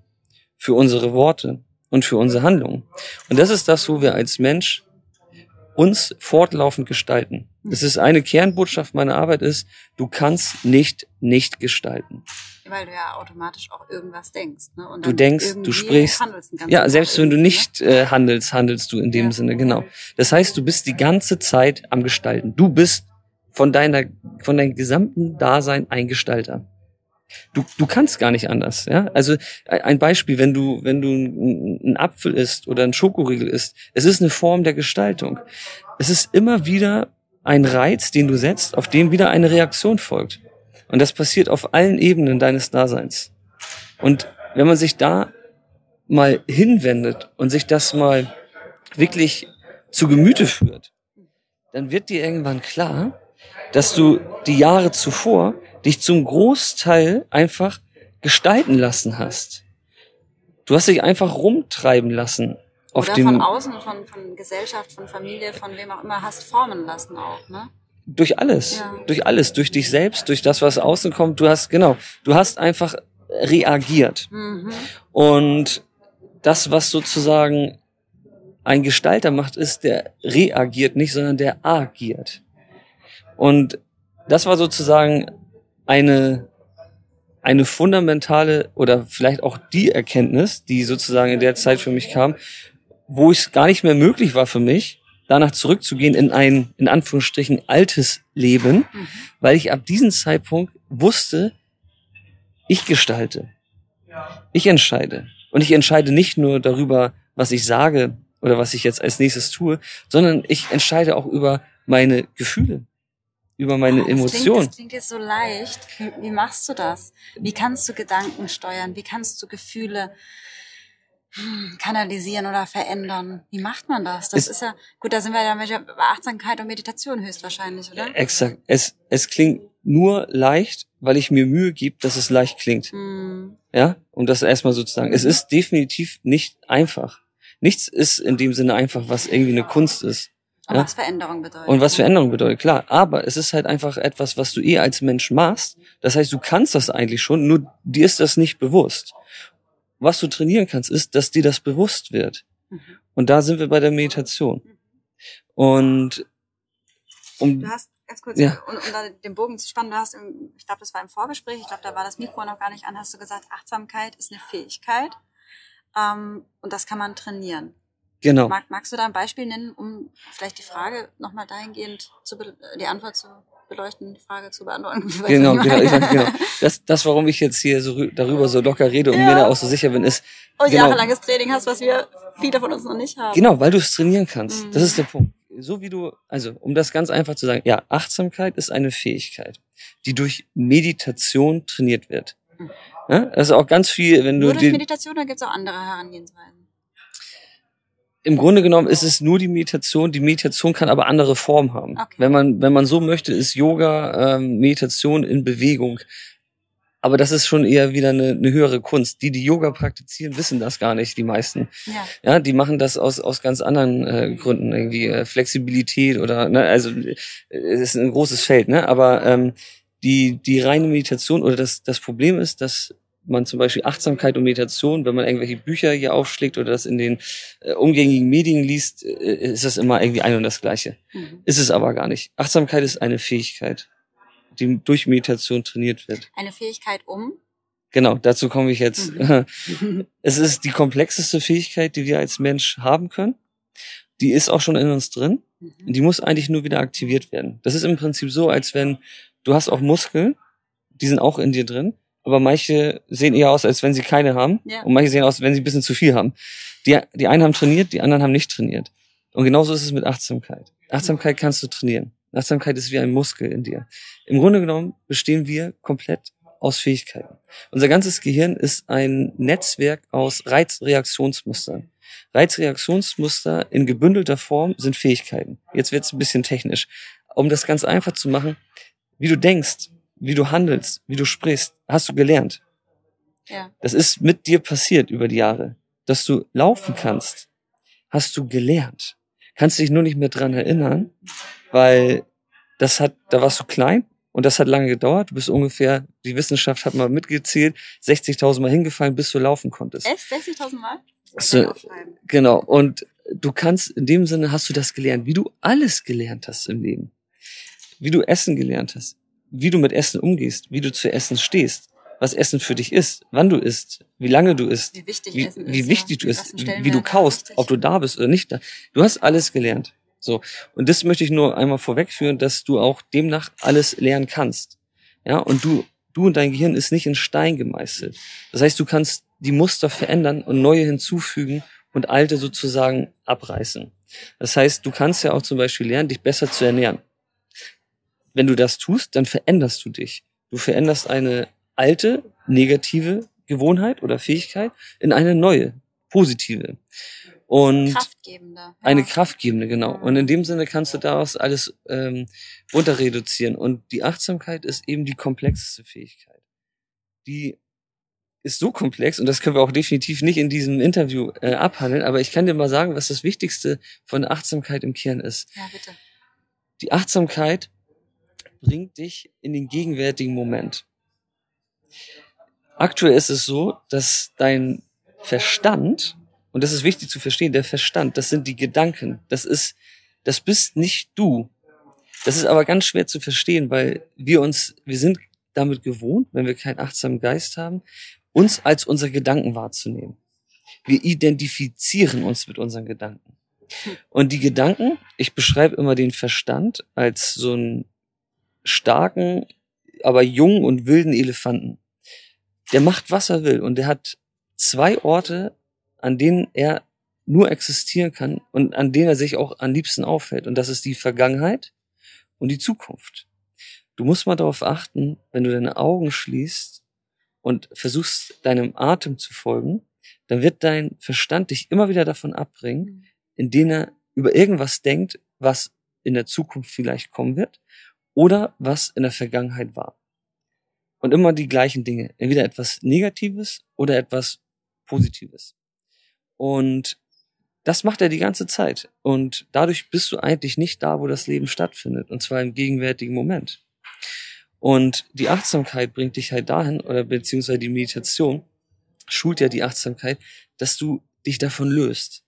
für unsere Worte und für unsere Handlungen. Und das ist das, wo wir als Mensch uns fortlaufend gestalten. Das ist eine Kernbotschaft meiner Arbeit ist, du kannst nicht nicht gestalten. Weil du ja automatisch auch irgendwas denkst. Ne? Und du denkst, du sprichst. Ja, selbst wenn du ne? nicht äh, handelst, handelst du in dem ja. Sinne, genau. Das heißt, du bist die ganze Zeit am Gestalten. Du bist von deiner, von deinem gesamten Dasein ein Gestalter. Du, du kannst gar nicht anders, ja. Also ein Beispiel, wenn du, wenn du einen Apfel isst oder einen Schokoriegel isst, es ist eine Form der Gestaltung. Es ist immer wieder ein Reiz, den du setzt, auf den wieder eine Reaktion folgt. Und das passiert auf allen Ebenen deines Daseins. Und wenn man sich da mal hinwendet und sich das mal wirklich zu Gemüte führt, dann wird dir irgendwann klar, dass du die Jahre zuvor dich zum Großteil einfach gestalten lassen hast. Du hast dich einfach rumtreiben lassen. Auf Oder dem, von außen, von, von Gesellschaft, von Familie, von wem auch immer, hast formen lassen auch, ne? Durch alles, ja. durch alles, durch dich selbst, durch das, was außen kommt. Du hast, genau, du hast einfach reagiert. Mhm. Und das, was sozusagen ein Gestalter macht, ist, der reagiert nicht, sondern der agiert. Und das war sozusagen eine, eine fundamentale oder vielleicht auch die Erkenntnis, die sozusagen in der Zeit für mich kam, wo es gar nicht mehr möglich war für mich, danach zurückzugehen in ein, in Anführungsstrichen, altes Leben, mhm. weil ich ab diesem Zeitpunkt wusste, ich gestalte. Ich entscheide. Und ich entscheide nicht nur darüber, was ich sage oder was ich jetzt als nächstes tue, sondern ich entscheide auch über meine Gefühle über meine oh, Emotionen. Das klingt jetzt so leicht. Wie, wie machst du das? Wie kannst du Gedanken steuern? Wie kannst du Gefühle hm, kanalisieren oder verändern? Wie macht man das? Das es, ist ja, gut, da sind wir ja mit Achtsamkeit und Meditation höchstwahrscheinlich, oder? Exakt. Es, es klingt nur leicht, weil ich mir Mühe gebe, dass es leicht klingt. Mm. Ja, um das erstmal sozusagen. Es ist definitiv nicht einfach. Nichts ist in dem Sinne einfach, was irgendwie eine Kunst ist. Und ja? was Veränderung bedeutet. Und was Veränderung bedeutet, klar. Aber es ist halt einfach etwas, was du eh als Mensch machst. Das heißt, du kannst das eigentlich schon, nur dir ist das nicht bewusst. Was du trainieren kannst, ist, dass dir das bewusst wird. Mhm. Und da sind wir bei der Meditation. Und um, du hast ganz kurz, ja. um, um da den Bogen zu spannen, du hast, im, ich glaube, das war im Vorgespräch, ich glaube, da war das Mikro noch gar nicht an, hast du gesagt, Achtsamkeit ist eine Fähigkeit ähm, und das kann man trainieren. Genau. Mag, magst du da ein Beispiel nennen, um vielleicht die Frage nochmal dahingehend zu die Antwort zu beleuchten, die Frage zu beantworten? Genau, genau, ich, genau. Das, das, warum ich jetzt hier so darüber so locker rede und ja. mir da auch so sicher bin, ist. Und genau, jahrelanges Training hast, was wir viele von uns noch nicht haben. Genau, weil du es trainieren kannst. Mhm. Das ist der Punkt. So wie du, also um das ganz einfach zu sagen, ja, Achtsamkeit ist eine Fähigkeit, die durch Meditation trainiert wird. Mhm. Ja, das ist auch ganz viel, wenn du. Nur durch Meditation, oder gibt es auch andere Herangehensweisen? Im Grunde genommen ist es nur die Meditation. Die Meditation kann aber andere Formen haben. Okay. Wenn man, wenn man so möchte, ist Yoga ähm, Meditation in Bewegung. Aber das ist schon eher wieder eine, eine höhere Kunst. Die, die Yoga praktizieren, wissen das gar nicht, die meisten. Ja, ja die machen das aus, aus ganz anderen äh, Gründen, irgendwie äh, Flexibilität oder, ne, also äh, es ist ein großes Feld, ne? Aber ähm, die, die reine Meditation oder das, das Problem ist, dass man zum Beispiel Achtsamkeit und Meditation, wenn man irgendwelche Bücher hier aufschlägt oder das in den äh, umgängigen Medien liest, äh, ist das immer irgendwie ein und das Gleiche. Mhm. Ist es aber gar nicht. Achtsamkeit ist eine Fähigkeit, die durch Meditation trainiert wird. Eine Fähigkeit um? Genau, dazu komme ich jetzt. Mhm. es ist die komplexeste Fähigkeit, die wir als Mensch haben können. Die ist auch schon in uns drin. Mhm. Die muss eigentlich nur wieder aktiviert werden. Das ist im Prinzip so, als wenn du hast auch Muskeln, die sind auch in dir drin aber manche sehen eher aus, als wenn sie keine haben. Ja. Und manche sehen aus, als wenn sie ein bisschen zu viel haben. Die, die einen haben trainiert, die anderen haben nicht trainiert. Und genauso ist es mit Achtsamkeit. Achtsamkeit kannst du trainieren. Achtsamkeit ist wie ein Muskel in dir. Im Grunde genommen bestehen wir komplett aus Fähigkeiten. Unser ganzes Gehirn ist ein Netzwerk aus Reizreaktionsmustern. Reizreaktionsmuster in gebündelter Form sind Fähigkeiten. Jetzt wird es ein bisschen technisch. Um das ganz einfach zu machen, wie du denkst, wie du handelst, wie du sprichst, hast du gelernt. Ja. Das ist mit dir passiert über die Jahre. Dass du laufen kannst, hast du gelernt. Kannst dich nur nicht mehr dran erinnern, weil das hat, da warst du klein und das hat lange gedauert. Du bist ungefähr, die Wissenschaft hat mal mitgezählt, 60.000 Mal hingefallen, bis du laufen konntest. Echt? 60.000 Mal? So, genau. Und du kannst, in dem Sinne hast du das gelernt, wie du alles gelernt hast im Leben. Wie du Essen gelernt hast, wie du mit Essen umgehst, wie du zu Essen stehst, was Essen für dich ist, wann du isst, wie lange du isst, wie wichtig, wie, Essen wie wichtig du isst, wie, wie du kaust, ob du da bist oder nicht da. Du hast alles gelernt. So. Und das möchte ich nur einmal vorwegführen, dass du auch demnach alles lernen kannst. Ja, und du, du und dein Gehirn ist nicht in Stein gemeißelt. Das heißt, du kannst die Muster verändern und neue hinzufügen und alte sozusagen abreißen. Das heißt, du kannst ja auch zum Beispiel lernen, dich besser zu ernähren wenn du das tust, dann veränderst du dich. Du veränderst eine alte, negative Gewohnheit oder Fähigkeit in eine neue, positive. Und kraftgebende. Ja. Eine kraftgebende, genau. Und in dem Sinne kannst du daraus alles ähm, runter reduzieren. Und die Achtsamkeit ist eben die komplexeste Fähigkeit. Die ist so komplex und das können wir auch definitiv nicht in diesem Interview äh, abhandeln, aber ich kann dir mal sagen, was das Wichtigste von Achtsamkeit im Kern ist. Ja, bitte. Die Achtsamkeit bringt dich in den gegenwärtigen Moment. Aktuell ist es so, dass dein Verstand, und das ist wichtig zu verstehen, der Verstand, das sind die Gedanken, das ist, das bist nicht du. Das ist aber ganz schwer zu verstehen, weil wir uns, wir sind damit gewohnt, wenn wir keinen achtsamen Geist haben, uns als unsere Gedanken wahrzunehmen. Wir identifizieren uns mit unseren Gedanken. Und die Gedanken, ich beschreibe immer den Verstand als so ein starken, aber jungen und wilden Elefanten. Der macht, was er will und der hat zwei Orte, an denen er nur existieren kann und an denen er sich auch am liebsten aufhält. Und das ist die Vergangenheit und die Zukunft. Du musst mal darauf achten, wenn du deine Augen schließt und versuchst deinem Atem zu folgen, dann wird dein Verstand dich immer wieder davon abbringen, mhm. indem er über irgendwas denkt, was in der Zukunft vielleicht kommen wird oder was in der Vergangenheit war. Und immer die gleichen Dinge. Entweder etwas Negatives oder etwas Positives. Und das macht er die ganze Zeit. Und dadurch bist du eigentlich nicht da, wo das Leben stattfindet. Und zwar im gegenwärtigen Moment. Und die Achtsamkeit bringt dich halt dahin, oder beziehungsweise die Meditation schult ja die Achtsamkeit, dass du dich davon löst.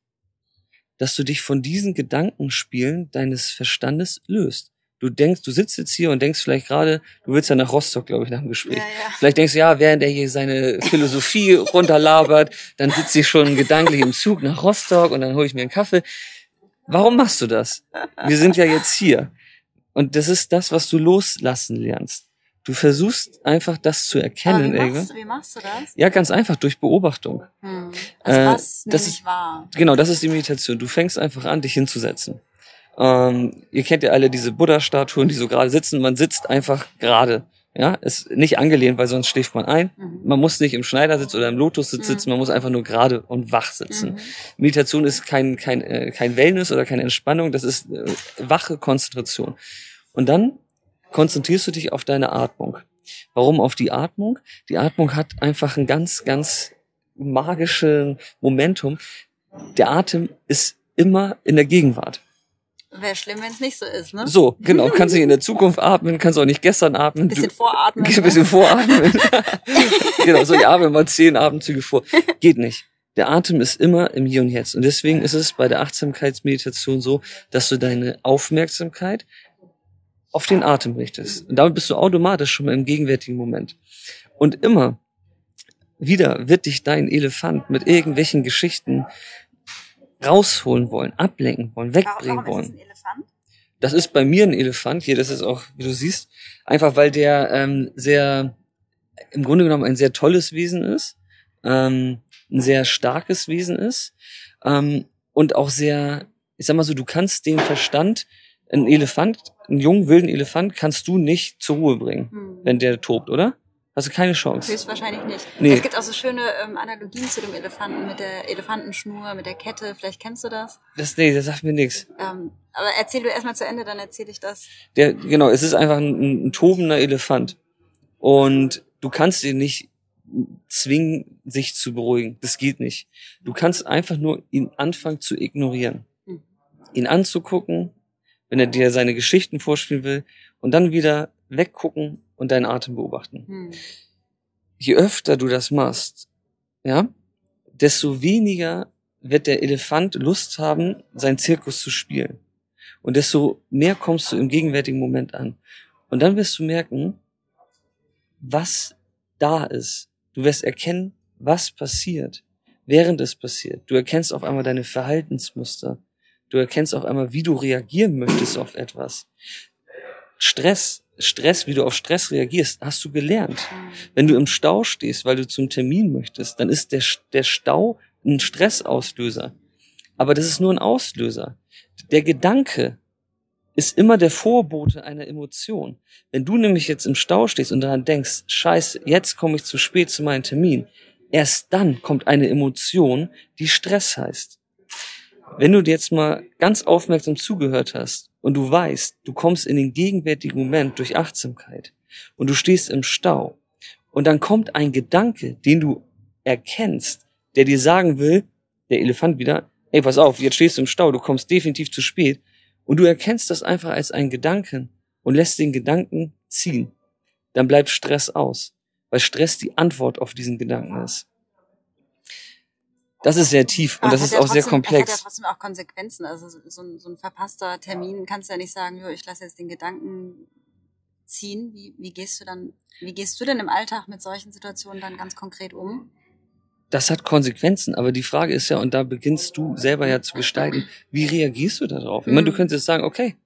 Dass du dich von diesen Gedankenspielen deines Verstandes löst du denkst, du sitzt jetzt hier und denkst vielleicht gerade, du willst ja nach Rostock, glaube ich, nach dem Gespräch. Ja, ja. Vielleicht denkst du, ja, während er hier seine Philosophie runterlabert, dann sitzt ich schon gedanklich im Zug nach Rostock und dann hole ich mir einen Kaffee. Warum machst du das? Wir sind ja jetzt hier. Und das ist das, was du loslassen lernst. Du versuchst einfach das zu erkennen. Aber wie, machst, wie machst du das? Ja, ganz einfach, durch Beobachtung. Hm. Also was äh, das ist wahr. Genau, das ist die Meditation. Du fängst einfach an, dich hinzusetzen. Ähm, ihr kennt ja alle diese Buddha-Statuen, die so gerade sitzen. Man sitzt einfach gerade. Ja, ist nicht angelehnt, weil sonst schläft man ein. Mhm. Man muss nicht im Schneidersitz oder im Lotussitz mhm. sitzen, man muss einfach nur gerade und wach sitzen. Mhm. Meditation ist kein, kein, äh, kein Wellness oder keine Entspannung, das ist äh, wache Konzentration. Und dann konzentrierst du dich auf deine Atmung. Warum auf die Atmung? Die Atmung hat einfach ein ganz, ganz magischen Momentum. Der Atem ist immer in der Gegenwart. Wäre schlimm, wenn es nicht so ist, ne? So, genau. Kannst nicht in der Zukunft atmen, kannst auch nicht gestern atmen. Bisschen voratmen. Ein bisschen voratmen. genau, so, ja, wenn mal zehn Atemzüge vor. Geht nicht. Der Atem ist immer im Hier und Jetzt. Und deswegen ist es bei der Achtsamkeitsmeditation so, dass du deine Aufmerksamkeit auf den Atem richtest. Und damit bist du automatisch schon mal im gegenwärtigen Moment. Und immer wieder wird dich dein Elefant mit irgendwelchen Geschichten rausholen wollen, ablenken wollen, wegbringen Warum wollen. ist das ein Elefant? Das ist bei mir ein Elefant hier, das ist auch, wie du siehst, einfach weil der ähm, sehr, im Grunde genommen ein sehr tolles Wesen ist, ähm, ein sehr starkes Wesen ist ähm, und auch sehr, ich sag mal so, du kannst den Verstand, ein Elefant, einen jungen wilden Elefant kannst du nicht zur Ruhe bringen, Hm. wenn der tobt, oder? Du keine Chance. Höchstwahrscheinlich nicht. Nee. Es gibt auch so schöne ähm, Analogien zu dem Elefanten mit der Elefantenschnur, mit der Kette. Vielleicht kennst du das. Das, nee, das sagt mir nichts. Ähm, aber erzähl du erstmal zu Ende, dann erzähle ich das. Der, genau, es ist einfach ein, ein, ein tobender Elefant. Und du kannst ihn nicht zwingen, sich zu beruhigen. Das geht nicht. Du kannst einfach nur ihn anfangen zu ignorieren. Hm. Ihn anzugucken, wenn er dir seine Geschichten vorspielen will, und dann wieder weggucken und deinen Atem beobachten. Hm. Je öfter du das machst, ja, desto weniger wird der Elefant Lust haben, seinen Zirkus zu spielen. Und desto mehr kommst du im gegenwärtigen Moment an. Und dann wirst du merken, was da ist. Du wirst erkennen, was passiert, während es passiert. Du erkennst auf einmal deine Verhaltensmuster. Du erkennst auf einmal, wie du reagieren möchtest auf etwas. Stress, Stress, wie du auf Stress reagierst, hast du gelernt. Wenn du im Stau stehst, weil du zum Termin möchtest, dann ist der, der Stau ein Stressauslöser. Aber das ist nur ein Auslöser. Der Gedanke ist immer der Vorbote einer Emotion. Wenn du nämlich jetzt im Stau stehst und daran denkst, scheiße, jetzt komme ich zu spät zu meinem Termin, erst dann kommt eine Emotion, die Stress heißt. Wenn du dir jetzt mal ganz aufmerksam zugehört hast und du weißt, du kommst in den gegenwärtigen Moment durch Achtsamkeit und du stehst im Stau und dann kommt ein Gedanke, den du erkennst, der dir sagen will, der Elefant wieder, ey, pass auf, jetzt stehst du im Stau, du kommst definitiv zu spät und du erkennst das einfach als einen Gedanken und lässt den Gedanken ziehen, dann bleibt Stress aus, weil Stress die Antwort auf diesen Gedanken ist. Das ist sehr tief und das ist auch sehr trotzdem- Es hat ja komplex. trotzdem auch Konsequenzen. Also so- so ein, so ein verpasster Termin kannst du ja nicht sagen, jo, ich lasse jetzt den Gedanken ziehen. Wie, wie gehst du dann, wie gehst du denn im Alltag mit solchen Situationen dann ganz konkret um? Das hat Konsequenzen, aber die Frage ist ja, und da beginnst du selber ja zu gestalten, wie reagierst du darauf? Ich meine, du Mhm. könntest sagen, okay,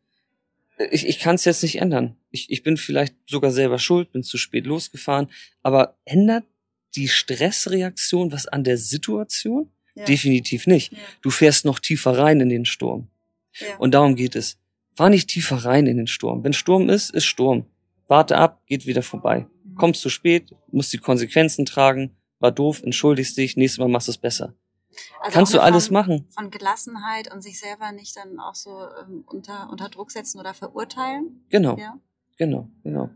ich, ich kann es jetzt nicht ändern. Ich, ich bin vielleicht sogar selber schuld, bin zu spät losgefahren, aber ändert die Stressreaktion was an der Situation? Ja. Definitiv nicht. Ja. Du fährst noch tiefer rein in den Sturm. Ja. Und darum geht es. Fahr nicht tiefer rein in den Sturm. Wenn Sturm ist, ist Sturm. Warte ab, geht wieder vorbei. Mhm. Kommst zu spät, musst die Konsequenzen tragen, war doof, entschuldigst dich, nächstes Mal machst du es besser. Also Kannst du alles Form machen. Von Gelassenheit und sich selber nicht dann auch so ähm, unter, unter Druck setzen oder verurteilen. Genau, Ja. genau, genau.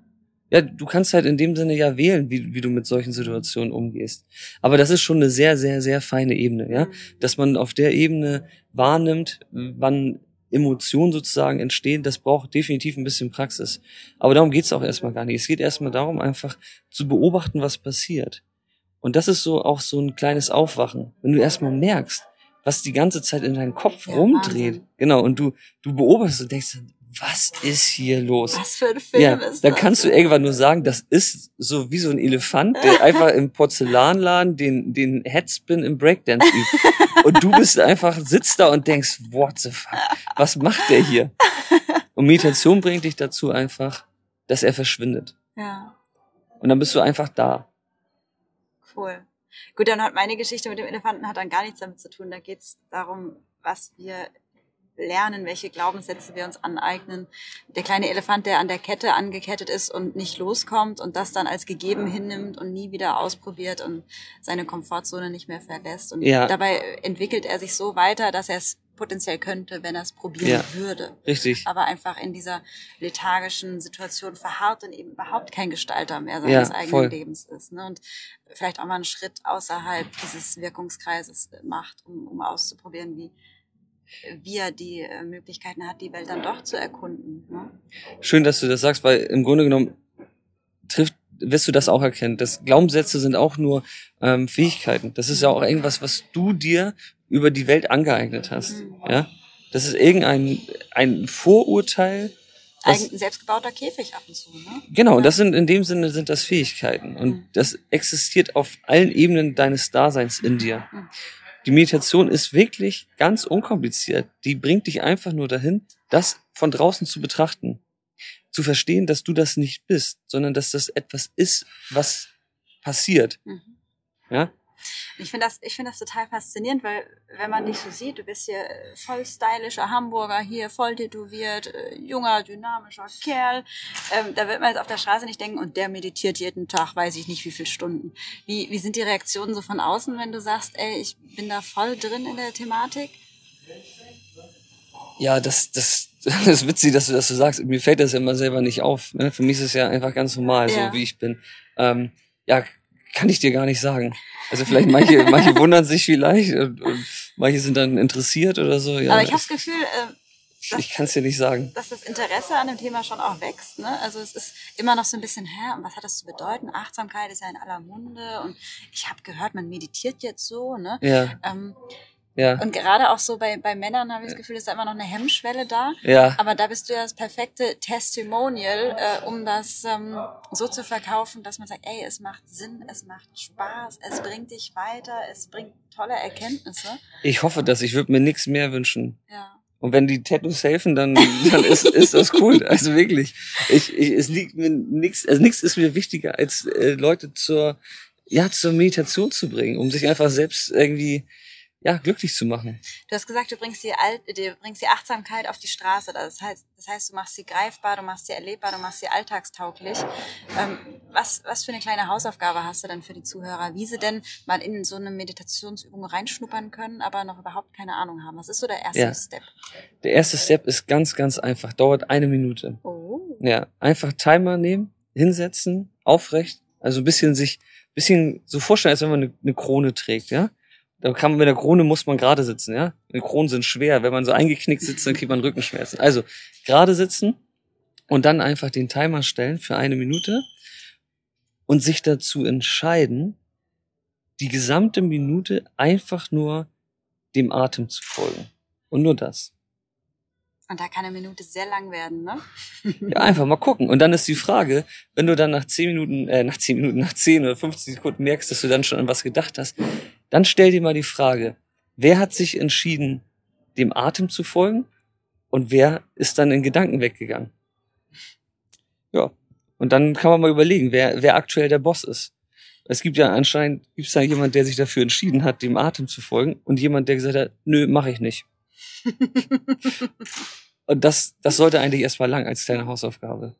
Ja, du kannst halt in dem Sinne ja wählen, wie, wie du mit solchen Situationen umgehst. Aber das ist schon eine sehr, sehr, sehr feine Ebene, ja. Mhm. Dass man auf der Ebene wahrnimmt, wann Emotionen sozusagen entstehen, das braucht definitiv ein bisschen Praxis. Aber darum geht's auch erstmal gar nicht. Es geht erstmal darum, einfach zu beobachten, was passiert. Und das ist so auch so ein kleines Aufwachen. Wenn du erstmal merkst, was die ganze Zeit in deinem Kopf Ja, rumdreht. Wahnsinn. Genau. Und du, du beobachtest und denkst, was ist hier los? Was für ein Film ja, ist dann das? kannst du irgendwann nur sagen, das ist so wie so ein Elefant, der einfach im Porzellanladen den, den Headspin im Breakdance übt. Und du bist einfach, sitzt da und denkst, what the fuck, was macht der hier? Und Meditation bringt dich dazu einfach, dass er verschwindet. Ja. Und dann bist du einfach da. Cool. Gut, dann hat meine Geschichte mit dem Elefanten hat dann gar nichts damit zu tun. Da geht's darum, was wir lernen, welche Glaubenssätze wir uns aneignen. Der kleine Elefant, der an der Kette angekettet ist und nicht loskommt und das dann als gegeben hinnimmt und nie wieder ausprobiert und seine Komfortzone nicht mehr verlässt. Und Ja. dabei entwickelt er sich so weiter, dass er es potenziell könnte, wenn er es probieren Ja. würde. Richtig. Aber einfach in dieser lethargischen Situation verharrt und eben überhaupt kein Gestalter mehr seines Ja, eigenen voll. Lebens ist. Ne? Und vielleicht auch mal einen Schritt außerhalb dieses Wirkungskreises macht, um, um auszuprobieren, wie, wie er die äh, Möglichkeiten hat, die Welt dann doch zu erkunden. Ne? Schön, dass du das sagst, weil im Grunde genommen trifft, wirst du das auch erkennen. Das Glaubenssätze sind auch nur ähm, Fähigkeiten. Das ist ja auch irgendwas, was du dir über die Welt angeeignet hast. Mhm. Ja, das ist irgendein ein Vorurteil. Ein selbstgebauter Käfig ab und zu, ne? Genau, ja. das sind in dem Sinne sind das Fähigkeiten und mhm. das existiert auf allen Ebenen deines Daseins in dir. Mhm. Die Meditation ist wirklich ganz unkompliziert. Die bringt dich einfach nur dahin, das von draußen zu betrachten. Zu verstehen, dass du das nicht bist, sondern dass das etwas ist, was passiert. Mhm. Ja? Ich finde das, ich finde das total faszinierend, weil wenn man dich so sieht, du bist hier voll stylischer Hamburger, hier voll tätowiert, äh, junger, dynamischer Kerl. Ähm, da wird man jetzt auf der Straße nicht denken, und der meditiert jeden Tag, weiß ich nicht wie viele Stunden. Wie, wie sind die Reaktionen so von außen, wenn du sagst, ey, ich bin da voll drin in der Thematik? Ja, das, das, das ist witzig, dass du das so sagst. Mir fällt das ja immer selber nicht auf. Ne? Für mich ist es ja einfach ganz normal, ja. so wie ich bin. Ähm, ja, kann ich dir gar nicht sagen. Also vielleicht manche, manche wundern sich vielleicht und, und manche sind dann interessiert oder so. Ja, Aber ich habe das Gefühl, äh, dass, ich kann es dir nicht sagen. Dass das Interesse an dem Thema schon auch wächst. Ne? Also es ist immer noch so ein bisschen, hä, und was hat das zu bedeuten? Achtsamkeit ist ja in aller Munde und ich habe gehört, man meditiert jetzt so. Ne? Ja. Ähm, ja. Und gerade auch so bei, bei Männern habe ich das Gefühl, ist da immer noch eine Hemmschwelle da. Ja. Aber da bist du ja das perfekte Testimonial, äh, um das ähm, so zu verkaufen, dass man sagt, ey, es macht Sinn, es macht Spaß, es bringt dich weiter, es bringt tolle Erkenntnisse. Ich hoffe dass Ich würde mir nichts mehr wünschen. Ja. Und wenn die Tattoos helfen, dann, dann ist, ist das cool. Also wirklich. Ich, ich, es liegt mir nichts, also nichts ist mir wichtiger, als äh, Leute zur, ja, zur Meditation zu bringen, um sich einfach selbst irgendwie ja, glücklich zu machen. Du hast gesagt, du bringst die, Alt, du bringst die Achtsamkeit auf die Straße. Das heißt, das heißt, du machst sie greifbar, du machst sie erlebbar, du machst sie alltagstauglich. Ähm, was, was für eine kleine Hausaufgabe hast du denn für die Zuhörer, wie sie denn mal in so eine Meditationsübung reinschnuppern können, aber noch überhaupt keine Ahnung haben? Was ist so der erste ja. Step? Der erste Step ist ganz, ganz einfach, dauert eine Minute. Oh. Ja, einfach Timer nehmen, hinsetzen, aufrecht, also ein bisschen sich, bisschen so vorstellen, als wenn man eine, eine Krone trägt, ja? Da kann man mit der Krone muss man gerade sitzen, ja. Die Kronen sind schwer. Wenn man so eingeknickt sitzt, dann kriegt man Rückenschmerzen. Also gerade sitzen und dann einfach den Timer stellen für eine Minute und sich dazu entscheiden, die gesamte Minute einfach nur dem Atem zu folgen. Und nur das. Und da kann eine Minute sehr lang werden, ne? ja, einfach mal gucken. Und dann ist die Frage, wenn du dann nach zehn Minuten, äh, nach zehn Minuten, nach zehn oder 15 Sekunden merkst, dass du dann schon an was gedacht hast, dann stell dir mal die Frage, wer hat sich entschieden, dem Atem zu folgen und wer ist dann in Gedanken weggegangen? Ja. Und dann kann man mal überlegen, wer, wer aktuell der Boss ist. Es gibt ja anscheinend, gibt es da jemand, der sich dafür entschieden hat, dem Atem zu folgen und jemand, der gesagt hat, nö, mache ich nicht. Und das, das sollte eigentlich erstmal lang als kleine Hausaufgabe.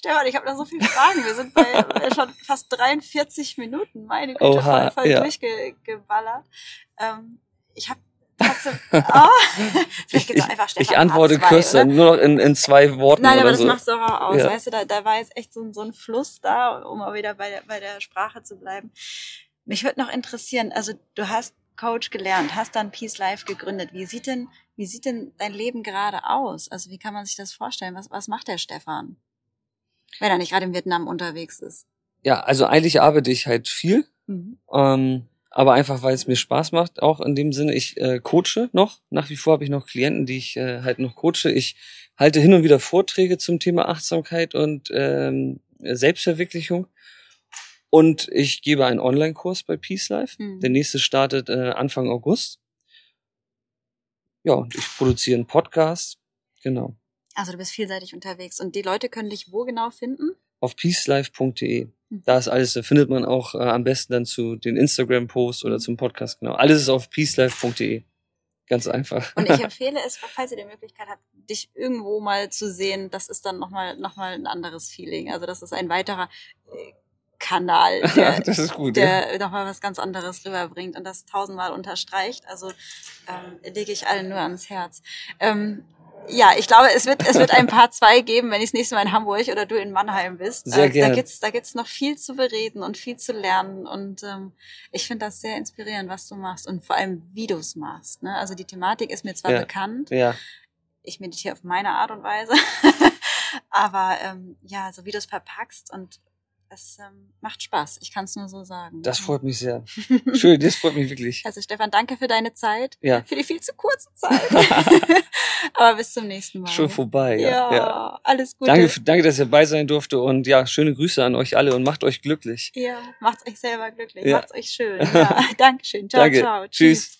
Stefan, ich habe da so viele Fragen. Wir sind bei schon fast 43 Minuten. Meine Güte, Oha, voll, voll ja. durchgeballert. Ähm, ich habe trotzdem. Oh, vielleicht geht's ich, einfach Stefan ich antworte kürzer, nur noch in, in zwei Worten. Nein, aber das so. doch auch aus. Ja. Weißt du, da, da war jetzt echt so, so ein Fluss da, um auch wieder bei der, bei der Sprache zu bleiben. Mich würde noch interessieren, also du hast Coach gelernt, hast dann Peace Life gegründet. Wie sieht denn, wie sieht denn dein Leben gerade aus? Also wie kann man sich das vorstellen? Was, was macht der Stefan? Wenn er nicht gerade in Vietnam unterwegs ist. Ja, also eigentlich arbeite ich halt viel. Mhm. Ähm, aber einfach, weil es mir Spaß macht, auch in dem Sinne, ich äh, coache noch. Nach wie vor habe ich noch Klienten, die ich äh, halt noch coache. Ich halte hin und wieder Vorträge zum Thema Achtsamkeit und ähm, Selbstverwirklichung. Und ich gebe einen Online-Kurs bei Peace Life. Mhm. Der nächste startet äh, Anfang August. Ja, und ich produziere einen Podcast. Genau. Also du bist vielseitig unterwegs. Und die Leute können dich wo genau finden? Auf peacelife.de. Mhm. Da ist alles, da findet man auch äh, am besten dann zu den Instagram-Posts oder zum Podcast. Genau. Alles ist auf peacelife.de. Ganz einfach. Und ich empfehle es, falls ihr die Möglichkeit habt, dich irgendwo mal zu sehen, das ist dann nochmal noch mal ein anderes Feeling. Also das ist ein weiterer äh, Kanal, der, das ist gut, der ja. nochmal was ganz anderes rüberbringt und das tausendmal unterstreicht. Also ähm, lege ich allen nur ans Herz. Ähm, ja, ich glaube, es wird, es wird ein paar zwei geben, wenn ich das nächste Mal in Hamburg oder du in Mannheim bist. Sehr äh, gerne. Da gibt's, da gibt's noch viel zu bereden und viel zu lernen. Und ähm, ich finde das sehr inspirierend, was du machst und vor allem, wie du es machst. Ne? Also die Thematik ist mir zwar Ja. bekannt, Ja, ich meditiere auf meine Art und Weise, aber ähm, ja, so wie du es verpackst und es ähm, macht Spaß. Ich kann es nur so sagen. das freut mich sehr. Schön, das freut mich wirklich. Also Stefan, danke für deine Zeit, Ja, für die viel zu kurze Zeit. aber bis zum nächsten Mal. schon vorbei. Ja, Ja, ja. alles Gute. Danke, für- danke, dass ihr dabei sein durfte und ja, schöne Grüße an euch alle und macht euch glücklich. Ja, macht's euch selber glücklich, Ja. macht's euch schön. Ja, Dankeschön. Ciao, Danke. ciao. Tschüss.